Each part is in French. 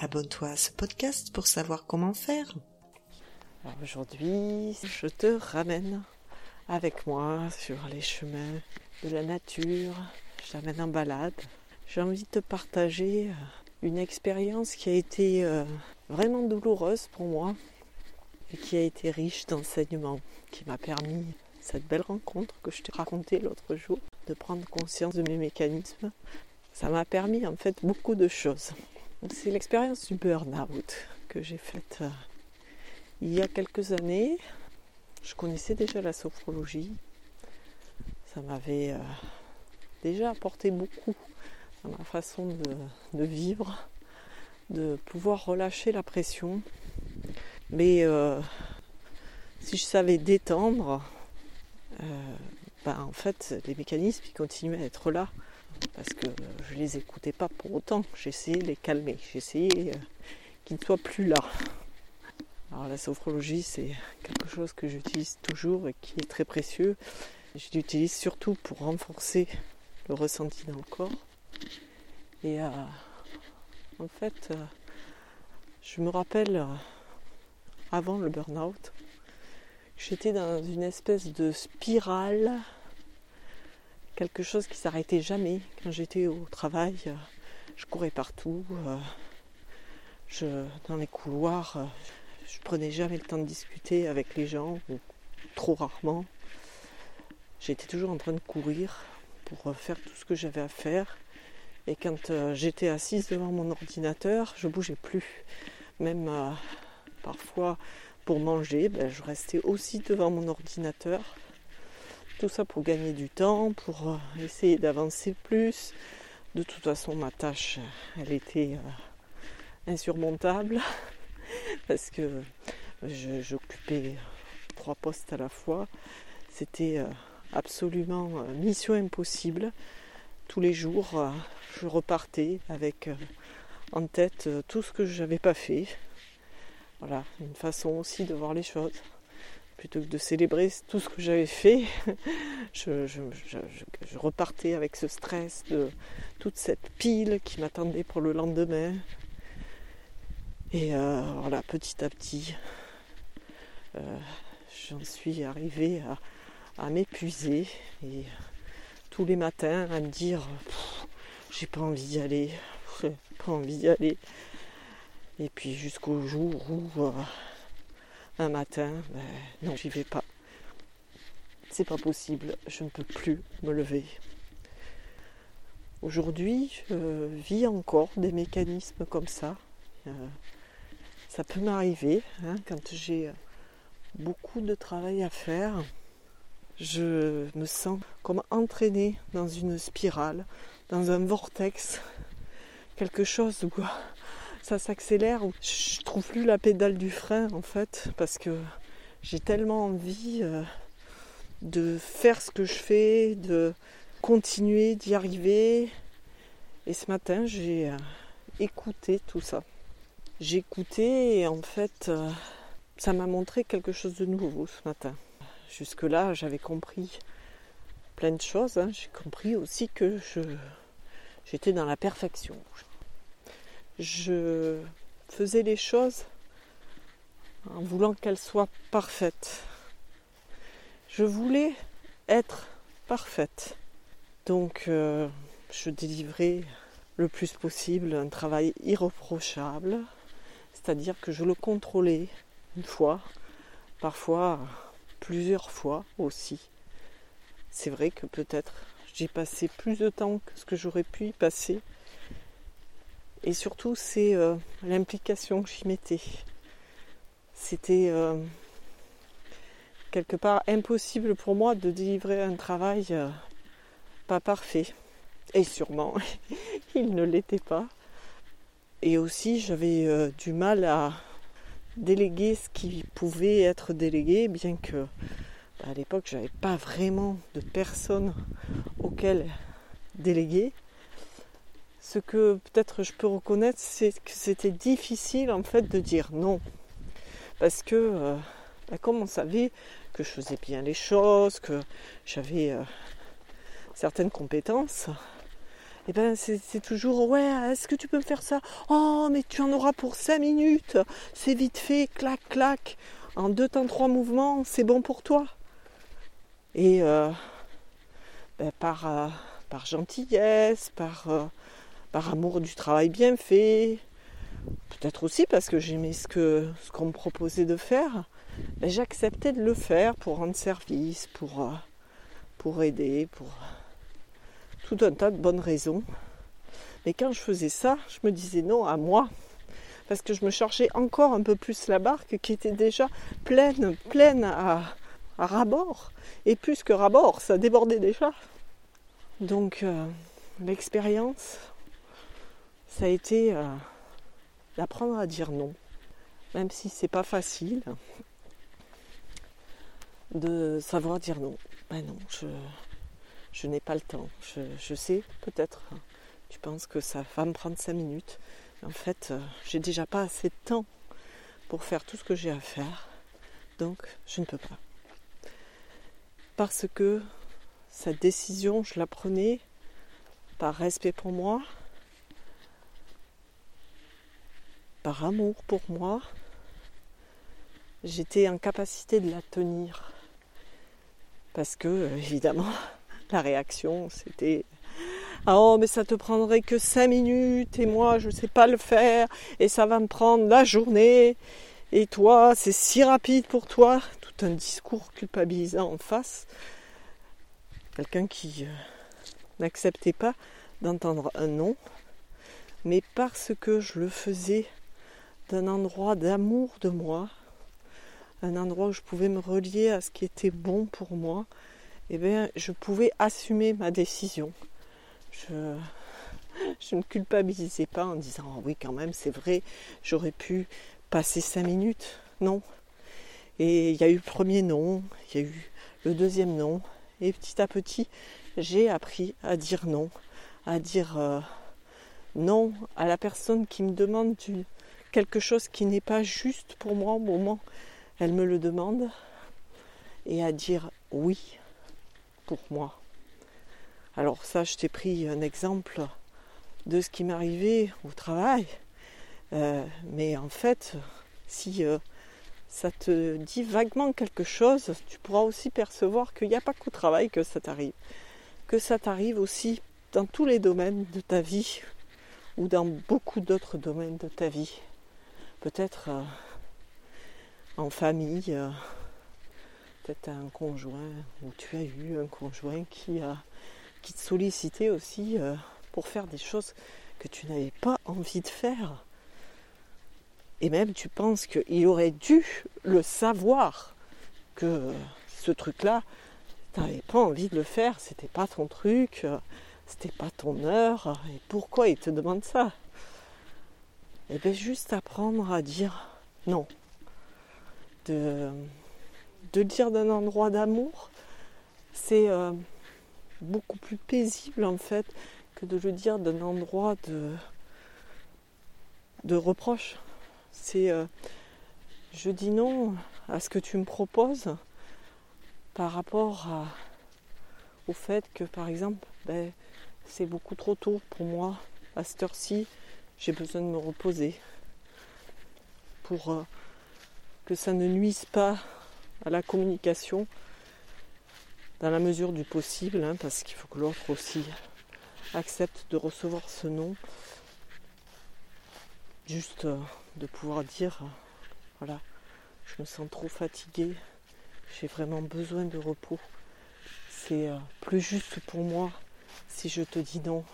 abonne-toi à ce podcast pour savoir comment faire. Aujourd'hui, je te ramène avec moi sur les chemins de la nature. Je t'amène en balade. J'ai envie de te partager euh, une expérience qui a été euh, vraiment douloureuse pour moi et qui a été riche d'enseignements, qui m'a permis cette belle rencontre que je t'ai racontée l'autre jour, de prendre conscience de mes mécanismes. Ça m'a permis en fait beaucoup de choses. C'est l'expérience du burn-out que j'ai faite euh, il y a quelques années. Je connaissais déjà la sophrologie. Ça m'avait euh, déjà apporté beaucoup dans ma façon de, vivre, de pouvoir relâcher la pression. Mais euh, si je savais détendre, bah, en fait, les mécanismes continuaient à être là parce que je les écoutais pas pour autant. J'essayais de les calmer, j'essayais euh, qu'ils ne soient plus là. Alors la sophrologie, c'est quelque chose que j'utilise toujours et qui est très précieux. Je l'utilise surtout pour renforcer le ressenti dans le corps. Et euh, en fait, euh, je me rappelle avant le burn-out, j'étais dans une espèce de spirale quelque chose qui s'arrêtait jamais. Quand j'étais au travail, euh, je courais partout. Euh, dans les couloirs, euh, je prenais jamais le temps de discuter avec les gens, ou trop rarement. J'étais toujours en train de courir pour faire tout ce que j'avais à faire. Et quand j'étais assise devant mon ordinateur, je bougeais plus. Même parfois pour manger, ben, je restais aussi devant mon ordinateur tout ça pour gagner du temps, pour euh, essayer d'avancer plus. De toute façon, ma tâche, elle était euh, insurmontable parce que j'occupais trois postes à la fois. C'était euh, absolument mission impossible. Tous les jours, je repartais avec en tête tout ce que je n'avais pas fait. Voilà, une façon aussi de voir les choses plutôt que de célébrer tout ce que j'avais fait, je, repartais avec ce stress de toute cette pile qui m'attendait pour le lendemain. Et euh, voilà, petit à petit, euh, j'en suis arrivée à, m'épuiser et tous les matins à me dire j'ai pas envie d'y aller, j'ai pas envie d'y aller. Et puis jusqu'au jour où euh, un matin, ben, non, j'y vais pas. C'est pas possible, je ne peux plus me lever. Aujourd'hui, je vis encore des mécanismes comme ça. Euh, ça peut m'arriver hein, quand j'ai beaucoup de travail à faire. Je me sens comme entraînée dans une spirale, dans un vortex, quelque chose où ça s'accélère. Je trouve plus la pédale du frein en fait parce que j'ai tellement envie euh, de faire ce que je fais, de continuer d'y arriver. Et ce matin, j'ai euh, écouté tout ça. J'ai écouté et en fait, euh, ça m'a montré quelque chose de nouveau ce matin. Jusque-là, j'avais compris plein de choses. Hein. J'ai compris aussi que j'étais dans la perfection faisais les choses en voulant qu'elles soient parfaites. Je voulais être parfaite. Donc euh, je délivrais le plus possible un travail irreprochable, c'est-à-dire que je le contrôlais une fois, parfois plusieurs fois aussi. C'est vrai que peut-être j'ai passé plus de temps que ce que j'aurais pu y passer et surtout, c'est euh, l'implication que j'y mettais. C'était euh, quelque part impossible pour moi de délivrer un travail euh, pas parfait. Et sûrement, il ne l'était pas. et aussi j'avais du mal à déléguer ce qui pouvait être délégué, bien que bah, à l'époque j'avais pas vraiment de personnes auxquelles déléguer. Ce que peut-être je peux reconnaître, c'est que c'était difficile en fait de dire non. Parce que euh, bah, comme on savait que je faisais bien les choses, que j'avais euh, certaines compétences, et eh ben c'est toujours ouais, est-ce que tu peux me faire ça? Oh mais tu en auras pour 5 minutes, c'est vite fait, clac clac, en deux temps trois mouvements, c'est bon pour toi. Et euh, ben, par, gentillesse, par, par amour du travail bien fait, peut-être aussi parce que j'aimais ce qu'on me proposait de faire, j'acceptais de le faire pour rendre service, pour, pour aider, pour tout un tas de bonnes raisons. Mais quand je faisais ça, je me disais non à moi. Parce que je me chargeais encore un peu plus la barque qui était déjà pleine, pleine à, à rabord. Et plus que rabord, ça débordait déjà. Donc euh, l'expérience, ça a été euh, d'apprendre à dire non. Même si c'est pas facile de savoir dire non. Ben non, je, je n'ai pas le temps. Je, sais, peut-être, tu penses que ça va me prendre cinq minutes. en fait, euh, j'ai déjà pas assez de temps pour faire tout ce que j'ai à faire. Donc, je ne peux pas. Parce que cette décision, je la prenais par respect pour moi, par amour pour moi. J'étais en capacité de la tenir. Parce que, évidemment, la réaction, c'était ah, oh, mais ça te prendrait que cinq minutes et moi, je sais pas le faire et ça va me prendre la journée. Et toi, c'est si rapide pour toi. Tout un discours culpabilisant en face. Quelqu'un qui euh, n'acceptait pas d'entendre un non, mais parce que je le faisais d'un endroit d'amour de moi, un endroit où je pouvais me relier à ce qui était bon pour moi, eh bien, je pouvais assumer ma décision. Je, ne culpabilisais pas en disant oh oui quand même c'est vrai j'aurais pu passer cinq minutes non et il y a eu le premier non il y a eu le deuxième non et petit à petit j'ai appris à dire non à dire euh, non à la personne qui me demande quelque chose qui n'est pas juste pour moi au moment elle me le demande et à dire oui pour moi. Alors ça, je t'ai pris un exemple de ce qui m'arrivait au travail. Euh, mais en fait, si euh, ça te dit vaguement quelque chose, tu pourras aussi percevoir qu'il n'y a pas qu'au travail que ça t'arrive. Que ça t'arrive aussi dans tous les domaines de ta vie ou dans beaucoup d'autres domaines de ta vie. Peut-être euh, en famille, peut-être un conjoint ou tu as eu un conjoint qui a qui te sollicitait aussi euh, pour faire des choses que tu n'avais pas envie de faire. Et même tu penses qu'il aurait dû le savoir que ce truc-là, tu n'avais pas envie de le faire, c'était pas ton truc, c'était pas ton heure, et pourquoi il te demande ça? Et eh bien juste apprendre à dire non. De, de dire d'un endroit d'amour, c'est euh, beaucoup plus paisible en fait que de le dire d'un endroit de, de reproche. C'est euh, je dis non à ce que tu me proposes par rapport au fait que par exemple ben, c'est beaucoup trop tôt pour moi à cette heure-ci j'ai besoin de me reposer pour euh, que ça ne nuise pas à la communication dans la mesure du possible, hein, parce qu'il faut que l'autre aussi accepte de recevoir ce nom. Juste euh, de pouvoir dire, euh, voilà, je me sens trop fatiguée, j'ai vraiment besoin de repos. C'est plus juste pour moi si je te dis non.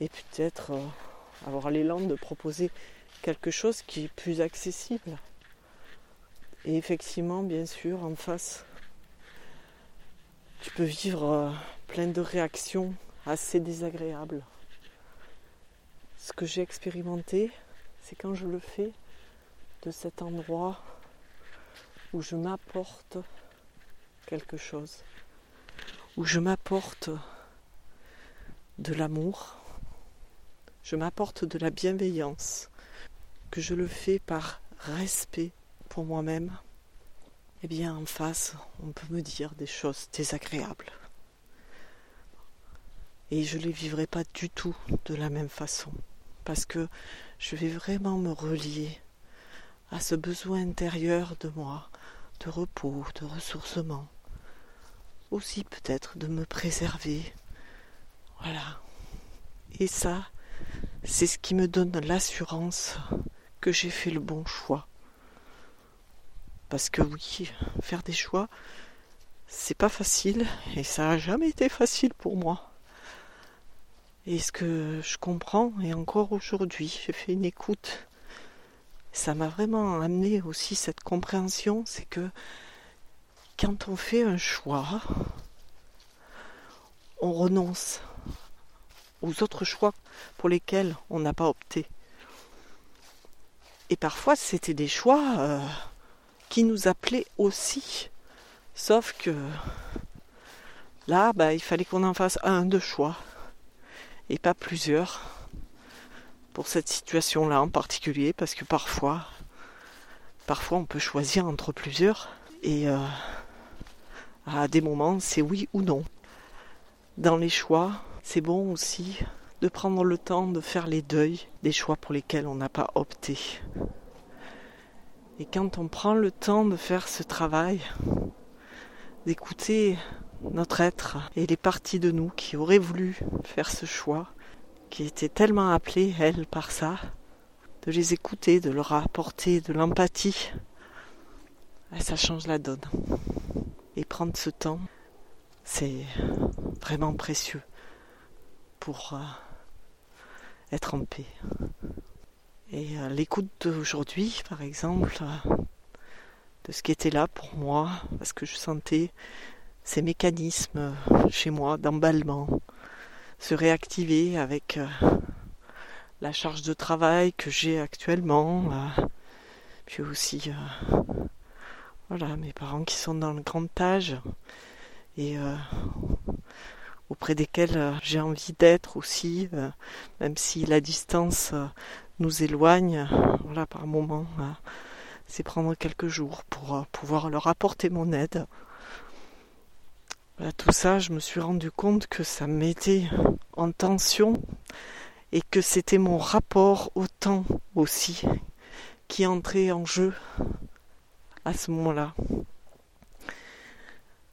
Et peut-être avoir l'élan de proposer quelque chose qui est plus accessible. Et effectivement, bien sûr, en face, tu peux vivre euh, plein de réactions assez désagréables. ce que j'ai expérimenté, c'est quand je le fais de cet endroit où je m'apporte quelque chose, où je m'apporte de l'amour, je m'apporte de la bienveillance, que je le fais par respect pour moi-même, eh bien en face, on peut me dire des choses désagréables. Et je ne les vivrai pas du tout de la même façon, parce que je vais vraiment me relier à ce besoin intérieur de moi, de repos, de ressourcement, aussi peut-être de me préserver. Voilà. Et ça, c'est ce qui me donne l'assurance que j'ai fait le bon choix. Parce que oui, faire des choix, c'est pas facile et ça n'a jamais été facile pour moi. Et ce que je comprends, et encore aujourd'hui, j'ai fait une écoute, ça m'a vraiment amené aussi cette compréhension, c'est que quand on fait un choix, on renonce aux autres choix pour lesquels on n'a pas opté. Et parfois, c'était des choix euh, qui nous appelaient aussi. Sauf que là, bah, il fallait qu'on en fasse un de choix et pas plusieurs pour cette situation-là en particulier, parce que parfois, parfois on peut choisir entre plusieurs et euh, à des moments c'est oui ou non. Dans les choix, c'est bon aussi de prendre le temps de faire les deuils des choix pour lesquels on n'a pas opté. Et quand on prend le temps de faire ce travail, d'écouter notre être et les parties de nous qui auraient voulu faire ce choix, qui étaient tellement appelées, elles, par ça, de les écouter, de leur apporter de l'empathie, ah, ça change la donne. Et prendre ce temps, c'est vraiment précieux pour euh, être en paix. Et euh, l'écoute d'aujourd'hui, par exemple, euh, de ce qui était là pour moi, parce que je sentais ces mécanismes chez moi d'emballement se réactiver avec la charge de travail que j'ai actuellement, puis aussi voilà mes parents qui sont dans le grand âge et auprès desquels euh, j'ai envie d'être aussi, euh, même si la distance euh, nous éloigne, voilà, par moment, c'est prendre quelques jours pour pouvoir leur apporter mon aide. tout ça, je me suis rendu compte que ça mettait en tension et que c'était mon rapport au temps aussi qui entrait en jeu à ce moment-là.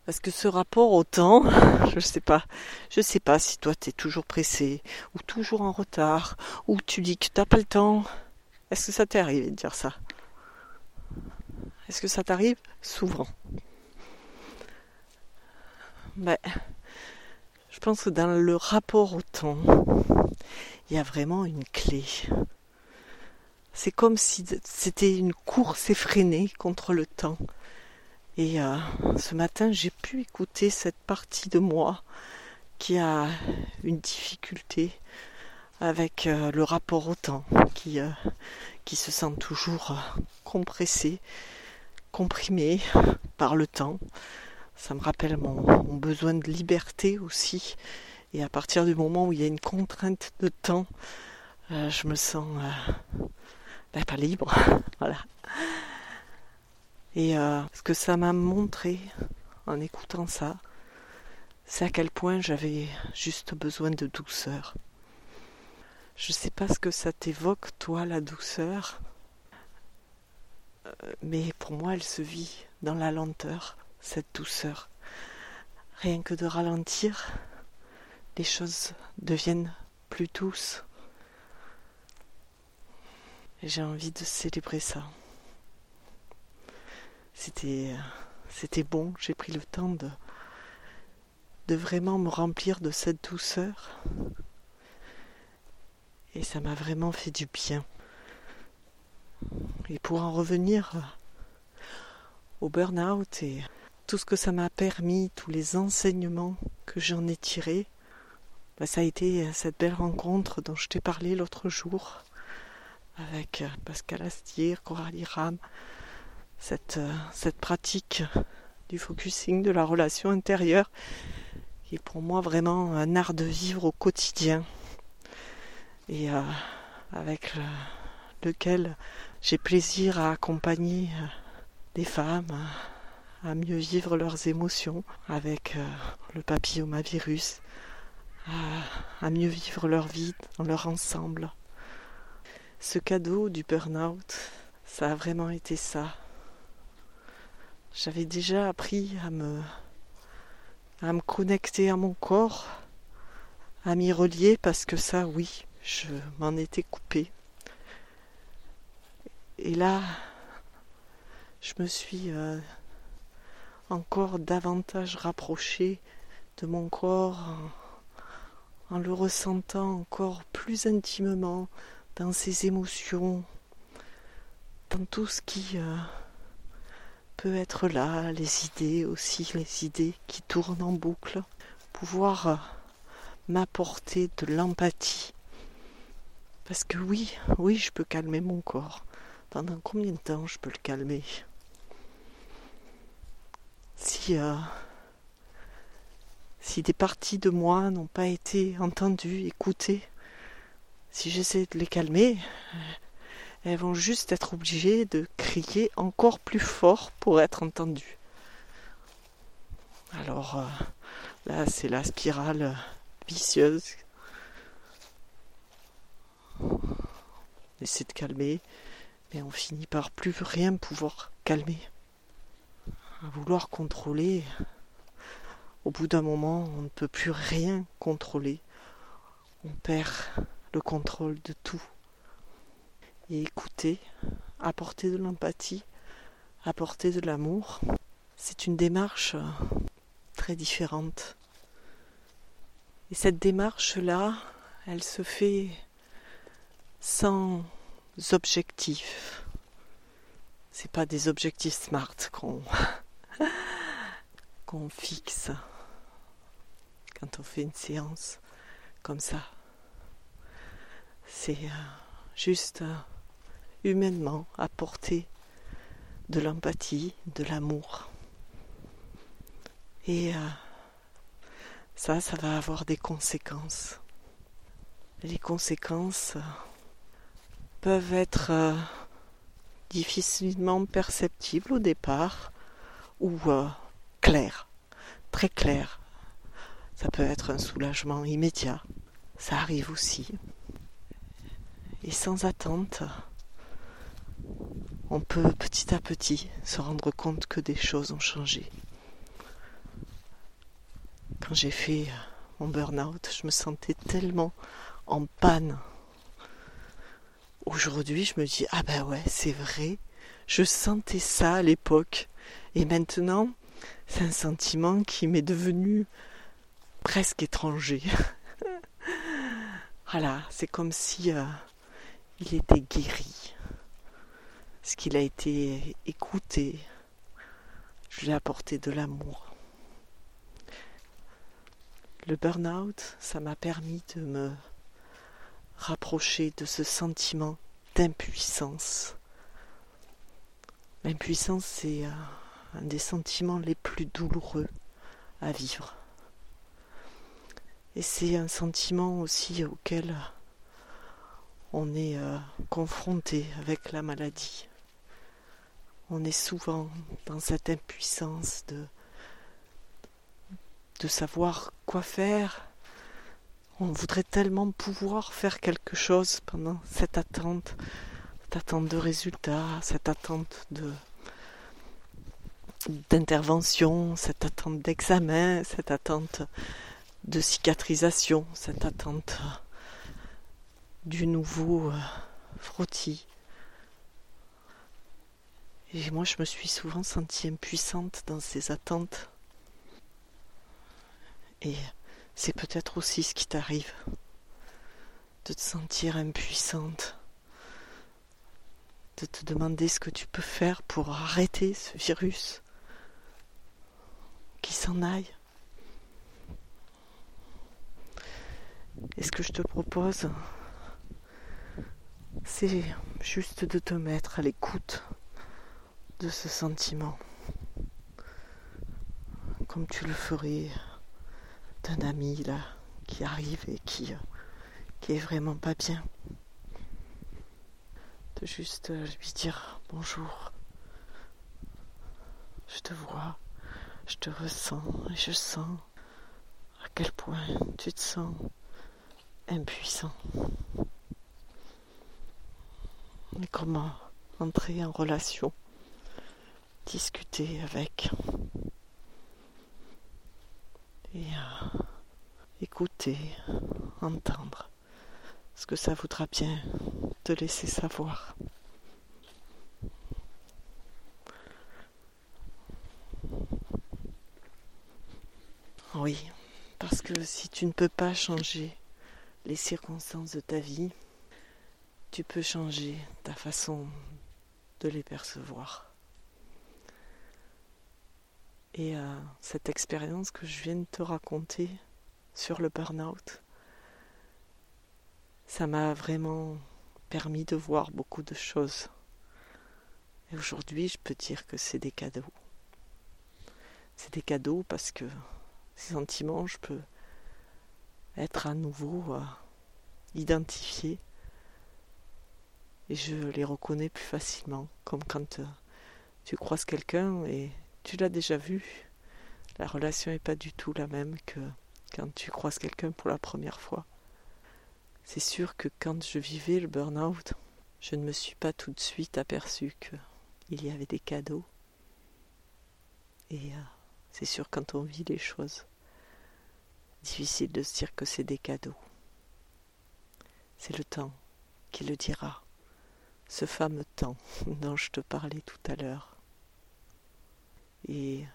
Parce que ce rapport au temps, je sais pas, je sais pas si toi tu es toujours pressé, ou toujours en retard, ou tu dis que t'as pas le temps. Est-ce que ça t'est arrivé de dire ça? Est-ce que ça t'arrive souvent? Ben, je pense que dans le rapport au temps, il y a vraiment une clé. C'est comme si c'était une course effrénée contre le temps. Et euh, ce matin, j'ai pu écouter cette partie de moi qui a une difficulté avec euh, le rapport au temps, qui, euh, qui se sent toujours compressé, comprimé par le temps. Ça me rappelle mon, besoin de liberté aussi. Et à partir du moment où il y a une contrainte de temps, je me sens ben, pas libre. voilà. Et euh, ce que ça m'a montré en écoutant ça, c'est à quel point j'avais juste besoin de douceur. Je ne sais pas ce que ça t'évoque, toi, la douceur, euh, mais pour moi, elle se vit dans la lenteur, cette douceur. Rien que de ralentir, les choses deviennent plus douces. J'ai envie de célébrer ça. C'était, c'était bon, j'ai pris le temps de, vraiment me remplir de cette douceur. Et ça m'a vraiment fait du bien. Et pour en revenir au burn-out et tout ce que ça m'a permis, tous les enseignements que j'en ai tirés, bah, ça a été cette belle rencontre dont je t'ai parlé l'autre jour avec Pascal Astier, Coralie Ram, cette, cette pratique du focusing, de la relation intérieure, qui est pour moi vraiment un art de vivre au quotidien et euh, avec lequel j'ai plaisir à accompagner euh, des femmes euh, à mieux vivre leurs émotions avec le papillomavirus, à, à mieux vivre leur vie dans leur ensemble. Ce cadeau du burn-out, ça a vraiment été ça. J'avais déjà appris à me, à me connecter à mon corps, à m'y relier parce que ça, oui, je m'en étais coupé. Et là, je me suis euh, encore davantage rapproché de mon corps en, le ressentant encore plus intimement dans ses émotions, dans tout ce qui euh, être là, les idées aussi, les idées qui tournent en boucle, pouvoir euh, m'apporter de l'empathie. Parce que oui, oui, je peux calmer mon corps. Pendant combien de temps je peux le calmer? Si, euh, si des parties de moi n'ont pas été entendues, écoutées, si j'essaie de les calmer, elles vont juste être obligées de crier encore plus fort pour être entendues. Alors euh, là, c'est la spirale vicieuse. On essaie de calmer, mais on finit par plus rien pouvoir calmer. À vouloir contrôler, au bout d'un moment, on ne peut plus rien contrôler. On perd le contrôle de tout et écouter, apporter de l'empathie, apporter de l'amour. C'est une démarche euh, très différente. Et cette démarche-là, elle se fait sans objectifs. C'est pas des objectifs smart qu'on qu'on fixe quand on fait une séance comme ça. C'est euh, juste euh, humainement apporter de l'empathie, de l'amour. Et euh, ça, ça va avoir des conséquences. Les conséquences euh, peuvent être euh, difficilement perceptibles au départ ou claires, très claires. Ça peut être un soulagement immédiat, ça arrive aussi. Et sans attente, on peut petit à petit se rendre compte que des choses ont changé. Quand j'ai fait mon burn-out, je me sentais tellement en panne. Aujourd'hui, je me dis ah ben ouais, c'est vrai, je sentais ça à l'époque et maintenant, c'est un sentiment qui m'est devenu presque étranger. voilà, c'est comme si euh, il était guéri ce qu'il a été écouté. Je lui ai apporté de l'amour. Le burn-out, ça m'a permis de me rapprocher de ce sentiment d'impuissance. L'impuissance, c'est euh, un des sentiments les plus douloureux à vivre. Et c'est un sentiment aussi auquel on est euh, confronté avec la maladie on est souvent dans cette impuissance de, savoir quoi faire. On voudrait tellement pouvoir faire quelque chose pendant cette attente, cette attente de résultats, cette attente d'intervention, cette attente d'examen, cette attente de cicatrisation, cette attente du nouveau euh, frottis. Et moi, je me suis souvent sentie impuissante dans ces attentes. Et c'est peut-être aussi ce qui t'arrive, de te sentir impuissante, de te demander ce que tu peux faire pour arrêter ce virus, qui s'en aille. Et ce que je te propose, c'est juste de te mettre à l'écoute de ce sentiment, comme tu le ferais d'un ami là qui arrive et qui, qui est vraiment pas bien. De juste lui dire bonjour. Je te vois, je te ressens et je sens à quel point tu te sens impuissant. Et comment entrer en relation, discuter avec et euh, écouter, entendre ce que ça voudra bien te laisser savoir. Oui, parce que si tu ne peux pas changer les circonstances de ta vie, tu peux changer ta façon de les percevoir. Et euh, cette expérience que je viens de te raconter sur le burn-out, ça m'a vraiment permis de voir beaucoup de choses. Et aujourd'hui, je peux dire que c'est des cadeaux. C'est des cadeaux parce que ces sentiments, je peux être à nouveau euh, identifié et je les reconnais plus facilement, comme quand euh, tu croises quelqu'un et tu l'as déjà vu. La relation n'est pas du tout la même que quand tu croises quelqu'un pour la première fois. C'est sûr que quand je vivais le burn-out, je ne me suis pas tout de suite aperçu qu'il y avait des cadeaux. Et euh, c'est sûr quand on vit les choses, difficile de se dire que c'est des cadeaux. C'est le temps qui le dira, ce fameux temps dont je te parlais tout à l'heure. Et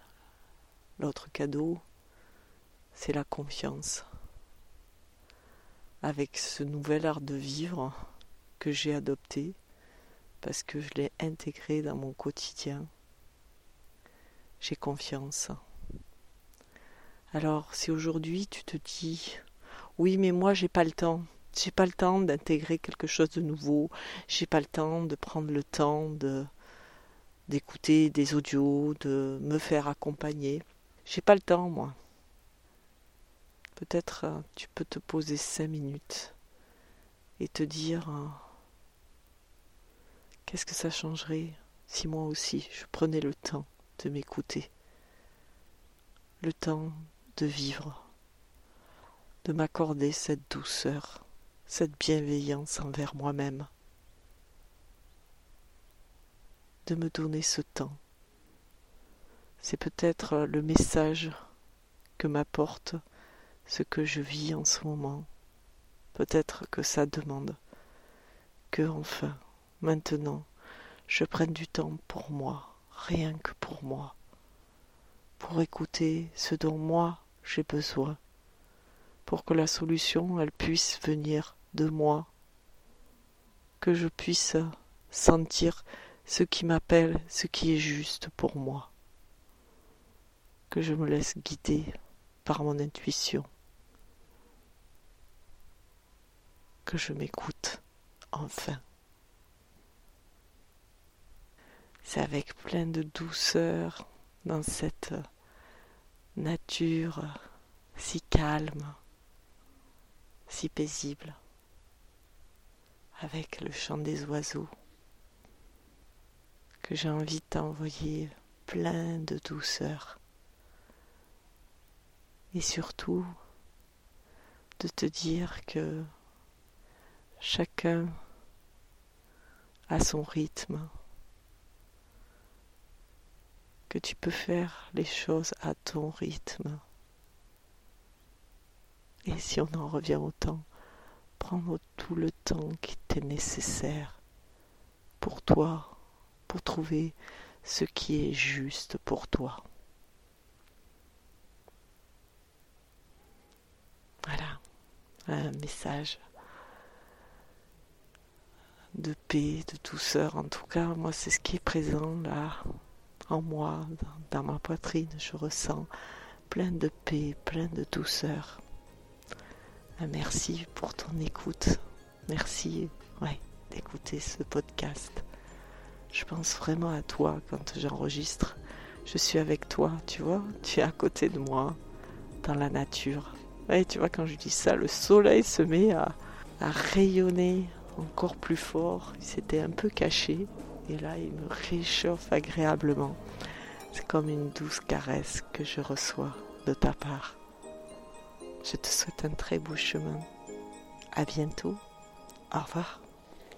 l'autre cadeau, c'est la confiance. Avec ce nouvel art de vivre que j'ai adopté, parce que je l'ai intégré dans mon quotidien, j'ai confiance. Alors, si aujourd'hui tu te dis, oui, mais moi j'ai pas le temps, j'ai pas le temps d'intégrer quelque chose de nouveau, j'ai pas le temps de prendre le temps de d'écouter des audios, de me faire accompagner. J'ai pas le temps, moi. Peut-être euh, tu peux te poser cinq minutes et te dire euh, qu'est-ce que ça changerait si moi aussi je prenais le temps de m'écouter, le temps de vivre, de m'accorder cette douceur, cette bienveillance envers moi-même de me donner ce temps. C'est peut-être le message que m'apporte ce que je vis en ce moment. Peut-être que ça demande que enfin, maintenant, je prenne du temps pour moi, rien que pour moi, pour écouter ce dont moi j'ai besoin, pour que la solution, elle puisse venir de moi, que je puisse sentir ce qui m'appelle, ce qui est juste pour moi, que je me laisse guider par mon intuition, que je m'écoute enfin. C'est avec plein de douceur dans cette nature si calme, si paisible, avec le chant des oiseaux que j'ai envie de t'envoyer plein de douceur. Et surtout de te dire que chacun a son rythme, que tu peux faire les choses à ton rythme. Et si on en revient au temps, prendre tout le temps qui t'est nécessaire pour toi pour trouver ce qui est juste pour toi. Voilà, un message de paix, de douceur. En tout cas, moi, c'est ce qui est présent là, en moi, dans, ma poitrine. Je ressens plein de paix, plein de douceur. Merci pour ton écoute. Merci d'écouter ce podcast. Je pense vraiment à toi quand j'enregistre. Je suis avec toi, tu vois, tu es à côté de moi, dans la nature. Ouais, tu vois, quand je dis ça, le soleil se met à, rayonner encore plus fort. Il s'était un peu caché et là, il me réchauffe agréablement. C'est comme une douce caresse que je reçois de ta part. Je te souhaite un très beau chemin. À bientôt. Au revoir.